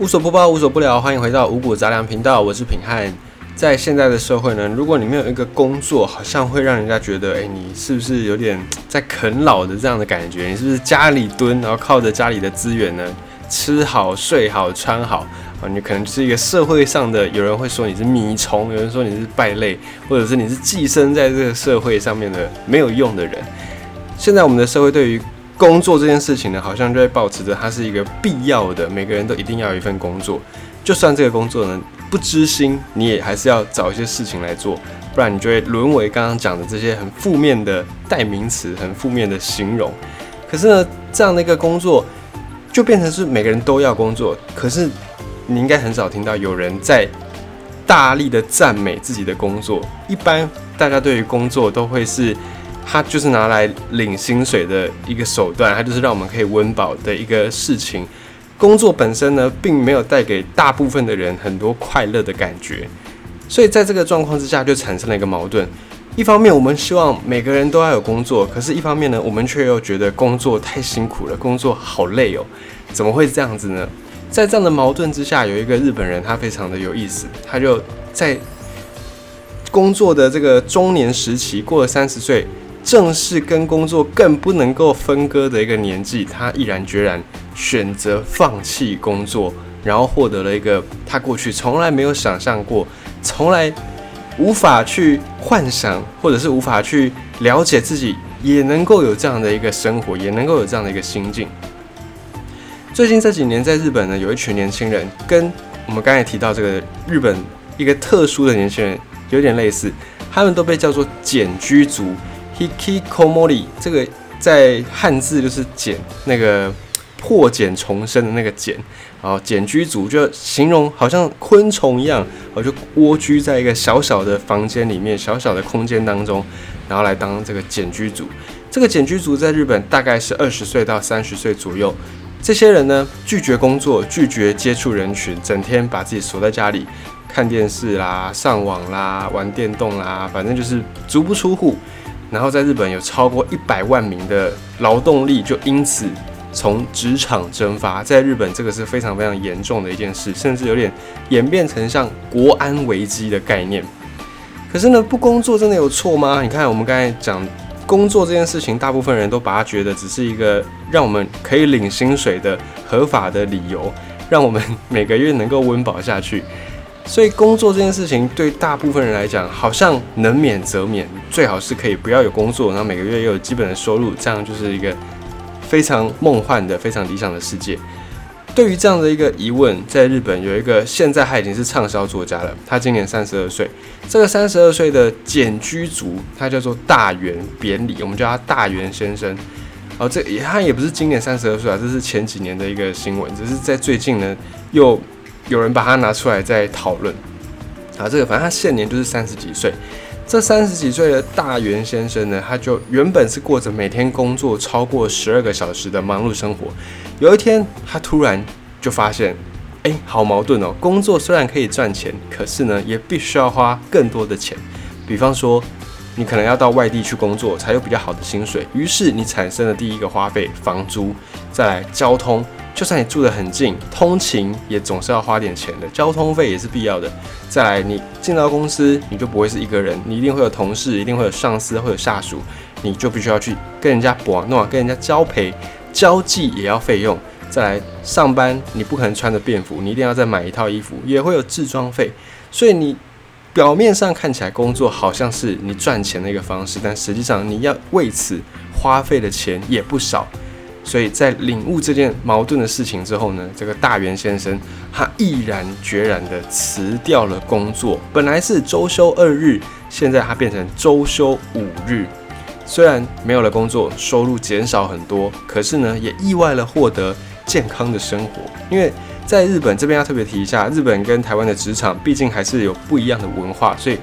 无所不包，无所不聊，欢迎回到五谷杂粮频道，我是品汉。在现在的社会呢，如果你没有一个工作，好像会让人家觉得，哎，你是不是有点在啃老的这样的感觉？你是不是家里蹲，然后靠着家里的资源呢，吃好、睡好、穿好啊？你可能是一个社会上的，有人会说你是米虫，有人说你是败类，或者是你是寄生在这个社会上面的没有用的人。现在我们的社会对于工作这件事情呢，好像就会保持着它是一个必要的，每个人都一定要有一份工作，就算这个工作呢不知心，你也还是要找一些事情来做，不然你就会沦为刚刚讲的这些很负面的代名词，很负面的形容。可是呢，这样的一个工作就变成是每个人都要工作，可是你应该很少听到有人在大力的赞美自己的工作。一般大家对于工作都会是。它就是拿来领薪水的一个手段，它就是让我们可以温饱的一个事情。工作本身呢，并没有带给大部分的人很多快乐的感觉，所以在这个状况之下，就产生了一个矛盾。一方面，我们希望每个人都要有工作，可是一方面呢，我们却又觉得工作太辛苦了，工作好累哦。怎么会这样子呢？在这样的矛盾之下，有一个日本人，他非常的有意思，他就在工作的这个中年时期，过了三十岁。正是跟工作更不能够分割的一个年纪，他毅然决然选择放弃工作，然后获得了一个他过去从来没有想象过、从来无法去幻想，或者是无法去了解自己也能够有这样的一个生活，也能够有这样的一个心境。最近这几年，在日本呢，有一群年轻人跟我们刚才提到这个日本一个特殊的年轻人有点类似，他们都被叫做简居族。Hikikomori 这个在汉字就是茧，那个破茧重生的那个茧，然后茧居族就形容好像昆虫一样，我就蜗居在一个小小的房间里面，小小的空间当中，然后来当这个茧居族。这个茧居族在日本大概是二十岁到三十岁左右。这些人呢，拒绝工作，拒绝接触人群，整天把自己锁在家里看电视啦、上网啦、玩电动啦，反正就是足不出户。然后在日本有超过一百万名的劳动力就因此从职场蒸发，在日本这个是非常非常严重的一件事，甚至有点演变成像国安危机的概念。可是呢，不工作真的有错吗？你看我们刚才讲工作这件事情，大部分人都把它觉得只是一个让我们可以领薪水的合法的理由，让我们每个月能够温饱下去。所以工作这件事情对大部分人来讲，好像能免则免，最好是可以不要有工作，然后每个月又有基本的收入，这样就是一个非常梦幻的、非常理想的世界。对于这样的一个疑问，在日本有一个现在他已经是畅销作家了，他今年三十二岁。这个三十二岁的简居族，他叫做大原扁里，我们叫他大原先生。哦，这也他也不是今年三十二岁啊，这是前几年的一个新闻，只是在最近呢又。有人把它拿出来在讨论，啊，这个反正他现年就是三十几岁。这三十几岁的大元先生呢，他就原本是过着每天工作超过十二个小时的忙碌生活。有一天，他突然就发现，哎，好矛盾哦！工作虽然可以赚钱，可是呢，也必须要花更多的钱。比方说，你可能要到外地去工作，才有比较好的薪水。于是，你产生了第一个花费，房租，再来交通。就算你住得很近，通勤也总是要花点钱的，交通费也是必要的。再来，你进到公司，你就不会是一个人，你一定会有同事，一定会有上司，会有下属，你就必须要去跟人家搏弄，跟人家交陪，交际也要费用。再来上班，你不可能穿着便服，你一定要再买一套衣服，也会有制装费。所以你表面上看起来工作好像是你赚钱的一个方式，但实际上你要为此花费的钱也不少。所以在领悟这件矛盾的事情之后呢，这个大元先生他毅然决然的辞掉了工作，本来是周休二日，现在他变成周休五日。虽然没有了工作，收入减少很多，可是呢，也意外了获得健康的生活。因为在日本这边要特别提一下，日本跟台湾的职场毕竟还是有不一样的文化，所以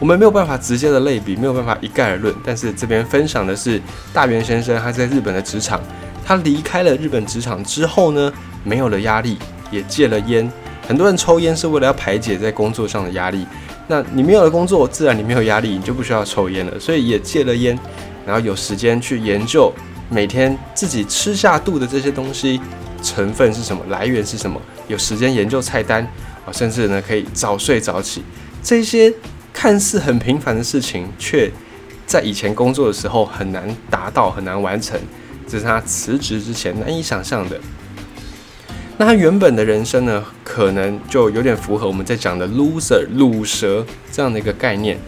我们没有办法直接的类比，没有办法一概而论。但是这边分享的是大元先生他在日本的职场。他离开了日本职场之后呢，没有了压力，也戒了烟。很多人抽烟是为了要排解在工作上的压力。那你没有了工作，自然你没有压力，你就不需要抽烟了。所以也戒了烟，然后有时间去研究每天自己吃下肚的这些东西成分是什么，来源是什么，有时间研究菜单啊，甚至呢可以早睡早起。这些看似很平凡的事情，却在以前工作的时候很难达到、很难完成，这是他辞职之前难以想象的。那他原本的人生呢，可能就有点符合我们在讲的 loser 卤蛇这样的一个概念。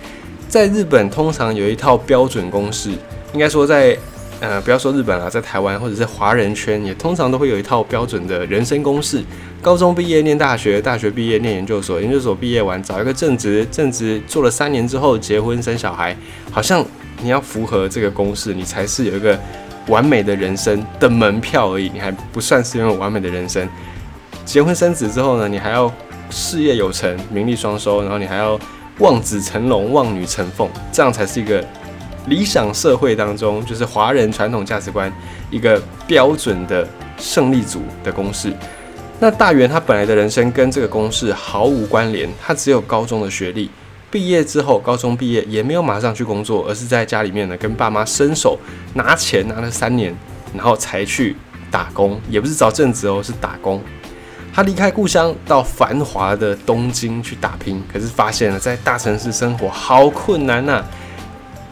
在日本，通常有一套标准公式，应该说在呃，不要说日本了，在台湾或者是华人圈，也通常都会有一套标准的人生公式。高中毕业念大学，大学毕业念研究所，研究所毕业完找一个正职，正职做了三年之后结婚生小孩，好像你要符合这个公式，你才是有一个。完美的人生的门票而已，你还不算是拥有完美的人生。结婚生子之后呢，你还要事业有成、名利双收，然后你还要望子成龙、望女成凤，这样才是一个理想社会当中，就是华人传统价值观一个标准的胜利组的公式。那大元他本来的人生跟这个公式毫无关联，他只有高中的学历。毕业之后，高中毕业也没有马上去工作，而是在家里面呢跟爸妈伸手拿钱拿了三年，然后才去打工，也不是找正职哦，是打工。他离开故乡到繁华的东京去打拼，可是发现了在大城市生活好困难呐。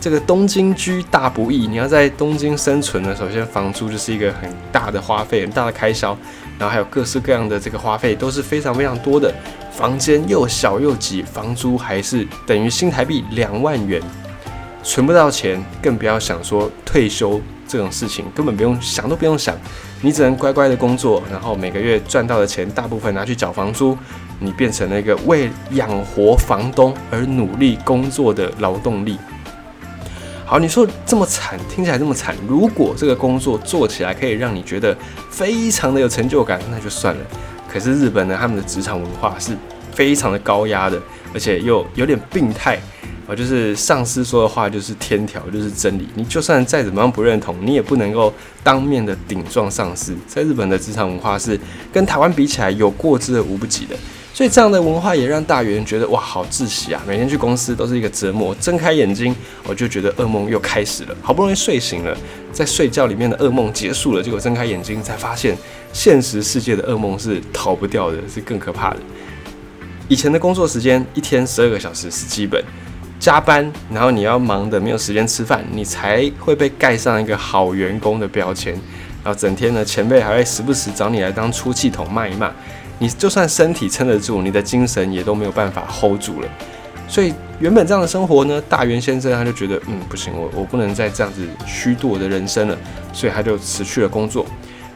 这个东京居大不易，你要在东京生存呢，首先房租就是一个很大的花费，很大的开销，然后还有各式各样的这个花费都是非常非常多的。房间又小又挤，房租还是等于新台币两万元，存不到钱，更不要想说退休这种事情，根本不用想都不用想，你只能乖乖的工作，然后每个月赚到的钱大部分拿去缴房租，你变成了一个为养活房东而努力工作的劳动力。好，你说这么惨，听起来这么惨。如果这个工作做起来可以让你觉得非常的有成就感，那就算了。可是日本呢，他们的职场文化是非常的高压的，而且又有点病态啊，就是上司说的话就是天条，就是真理。你就算再怎么样不认同，你也不能够当面的顶撞上司。在日本的职场文化是跟台湾比起来有过之而无不及的。所以这样的文化也让大元觉得哇，好窒息啊！每天去公司都是一个折磨。睁开眼睛，我就觉得噩梦又开始了。好不容易睡醒了，在睡觉里面的噩梦结束了，结果睁开眼睛才发现，现实世界的噩梦是逃不掉的，是更可怕的。以前的工作时间一天十二个小时是基本，加班，然后你要忙的没有时间吃饭，你才会被盖上一个好员工的标签。然后整天呢，前辈还会时不时找你来当出气筒骂一骂。你就算身体撑得住，你的精神也都没有办法 hold 住了。所以原本这样的生活呢，大元先生他就觉得，嗯，不行，我我不能再这样子虚度我的人生了，所以他就辞去了工作。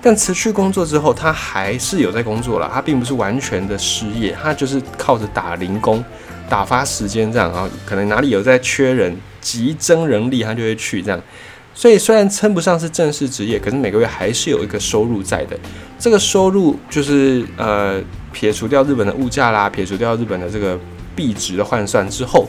但辞去工作之后，他还是有在工作了，他并不是完全的失业，他就是靠着打零工打发时间这样啊，可能哪里有在缺人、急增人力，他就会去这样。所以虽然称不上是正式职业，可是每个月还是有一个收入在的。这个收入就是呃撇除掉日本的物价啦，撇除掉日本的这个币值的换算之后，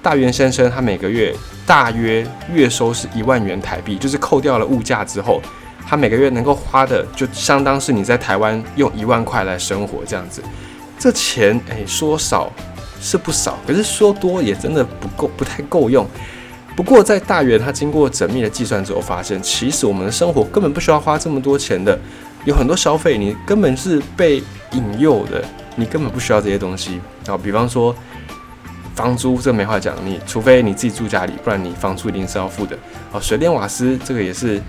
大元先生他每个月大约月收是一万元台币，就是扣掉了物价之后，他每个月能够花的就相当是你在台湾用一万块来生活这样子。这钱诶说少是不少，可是说多也真的不够，不太够用。不过，在大元他经过缜密的计算之后，发现其实我们的生活根本不需要花这么多钱的，有很多消费你根本是被引诱的，你根本不需要这些东西啊。比方说房租，这没话讲，你除非你自己住家里，不然你房租一定是要付的。哦，水电瓦斯这个也是，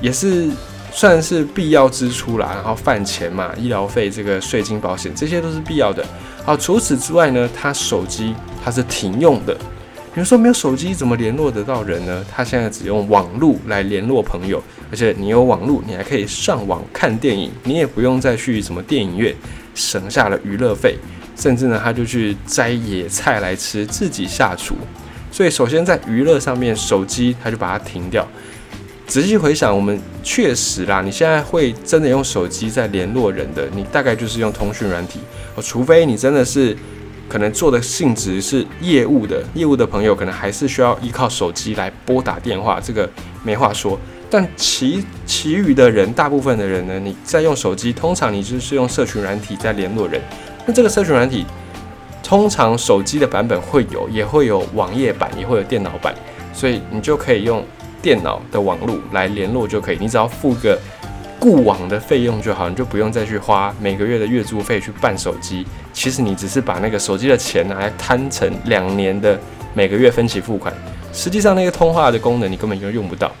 也是算是必要支出啦。然后饭钱嘛，医疗费、这个税金、保险，这些都是必要的。好，除此之外呢，他手机他是停用的。比如说没有手机怎么联络得到人呢？他现在只用网络来联络朋友，而且你有网络，你还可以上网看电影，你也不用再去什么电影院，省下了娱乐费。甚至呢，他就去摘野菜来吃，自己下厨。所以首先在娱乐上面，手机他就把它停掉。仔细回想，我们确实啦，你现在会真的用手机在联络人的，你大概就是用通讯软体，哦，除非你真的是。可能做的性质是业务的，业务的朋友可能还是需要依靠手机来拨打电话，这个没话说。但其其余的人，大部分的人呢，你在用手机，通常你就是用社群软体在联络人。那这个社群软体，通常手机的版本会有，也会有网页版，也会有电脑版，所以你就可以用电脑的网络来联络就可以。你只要付个固网的费用就好，你就不用再去花每个月的月租费去办手机。其实你只是把那个手机的钱拿来摊成两年的每个月分期付款，实际上那个通话的功能你根本就用不到。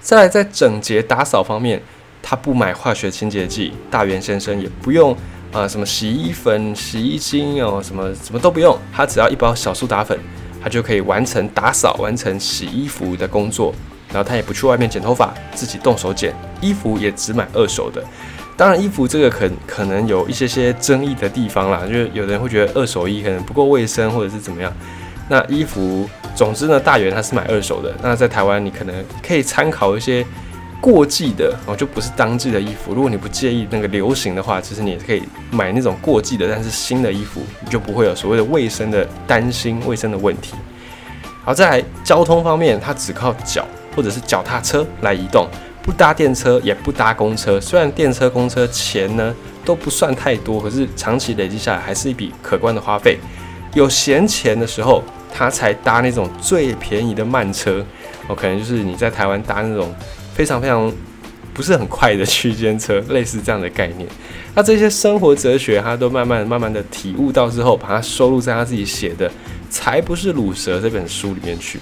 再来，在整洁打扫方面，他不买化学清洁剂，大元先生也不用啊什么洗衣粉、洗衣精哦，什么什么都不用，他只要一包小苏打粉，他就可以完成打扫、完成洗衣服的工作。然后他也不去外面剪头发，自己动手剪衣服，也只买二手的。当然，衣服这个可可能有一些些争议的地方啦，就是有人会觉得二手衣可能不够卫生，或者是怎么样。那衣服，总之呢，大元他是买二手的。那在台湾，你可能可以参考一些过季的哦，就不是当季的衣服。如果你不介意那个流行的话，其实你也可以买那种过季的，但是新的衣服，你就不会有所谓的卫生的担心、卫生的问题。好，再来交通方面，它只靠脚。或者是脚踏车来移动，不搭电车也不搭公车。虽然电车、公车钱呢都不算太多，可是长期累积下来还是一笔可观的花费。有闲钱的时候，他才搭那种最便宜的慢车。哦，可能就是你在台湾搭那种非常非常不是很快的区间车，类似这样的概念。那这些生活哲学，他都慢慢慢慢的体悟到之后，把它收录在他自己写的《才不是卤蛇》这本书里面去。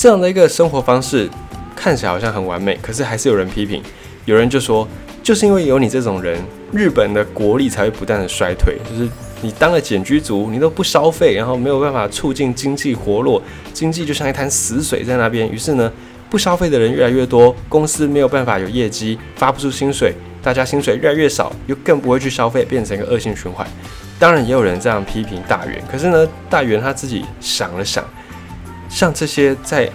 这样的一个生活方式看起来好像很完美，可是还是有人批评。有人就说，就是因为有你这种人，日本的国力才会不断的衰退。就是你当了简居族，你都不消费，然后没有办法促进经济活络，经济就像一滩死水在那边。于是呢，不消费的人越来越多，公司没有办法有业绩，发不出薪水，大家薪水越来越少，又更不会去消费，变成一个恶性循环。当然也有人这样批评大元，可是呢，大元他自己想了想。像这些在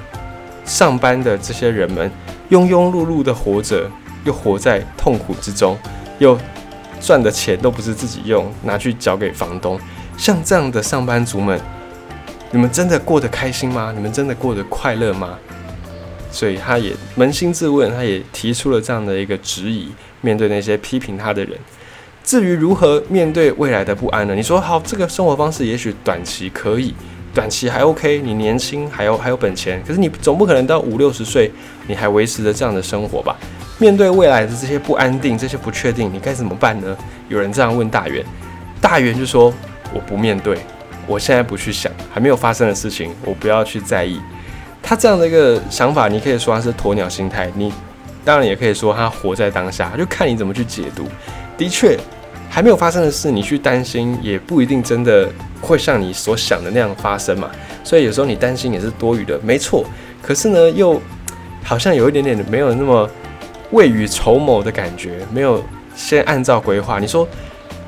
上班的这些人们，庸庸碌碌的活着，又活在痛苦之中，又赚的钱都不是自己用，拿去交给房东。像这样的上班族们，你们真的过得开心吗？你们真的过得快乐吗？所以他也扪心自问，他也提出了这样的一个质疑：面对那些批评他的人，至于如何面对未来的不安呢？你说好，这个生活方式也许短期可以。短期还 OK，你年轻还有还有本钱，可是你总不可能到五六十岁你还维持着这样的生活吧？面对未来的这些不安定、这些不确定，你该怎么办呢？有人这样问大元，大元就说：“我不面对，我现在不去想还没有发生的事情，我不要去在意。”他这样的一个想法，你可以说他是鸵鸟心态，你当然也可以说他活在当下，就看你怎么去解读。的确。还没有发生的事，你去担心也不一定真的会像你所想的那样发生嘛。所以有时候你担心也是多余的，没错。可是呢，又好像有一点点没有那么未雨绸缪的感觉，没有先按照规划。你说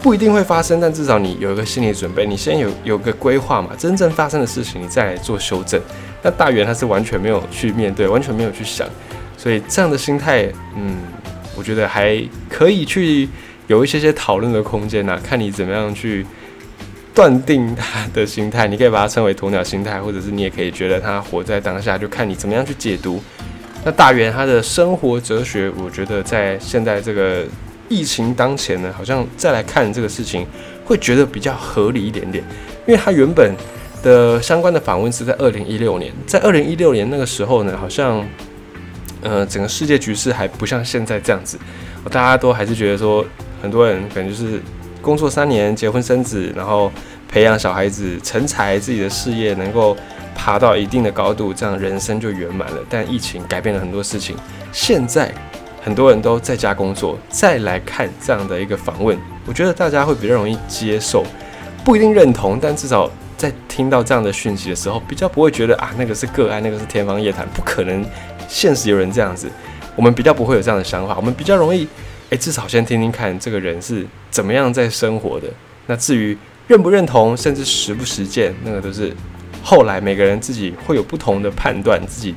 不一定会发生，但至少你有一个心理准备，你先有有个规划嘛。真正发生的事情，你再来做修正。那大元他是完全没有去面对，完全没有去想，所以这样的心态，嗯，我觉得还可以去。有一些些讨论的空间呐，看你怎么样去断定他的心态。你可以把它称为鸵鸟心态，或者是你也可以觉得他活在当下，就看你怎么样去解读。那大元他的生活哲学，我觉得在现在这个疫情当前呢，好像再来看这个事情，会觉得比较合理一点点。因为他原本的相关的访问是在二零一六年，在二零一六年那个时候呢，好像呃整个世界局势还不像现在这样子，大家都还是觉得说。很多人可能就是工作三年，结婚生子，然后培养小孩子成才，自己的事业能够爬到一定的高度，这样人生就圆满了。但疫情改变了很多事情，现在很多人都在家工作，再来看这样的一个访问，我觉得大家会比较容易接受，不一定认同，但至少在听到这样的讯息的时候，比较不会觉得啊那个是个案，那个是天方夜谭，不可能现实有人这样子，我们比较不会有这样的想法，我们比较容易。诶，至少先听听看这个人是怎么样在生活的。那至于认不认同，甚至实不实践，那个都是后来每个人自己会有不同的判断，自己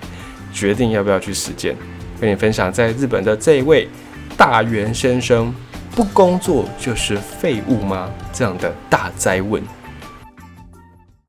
决定要不要去实践。跟你分享，在日本的这一位大元先生，不工作就是废物吗？这样的大灾问。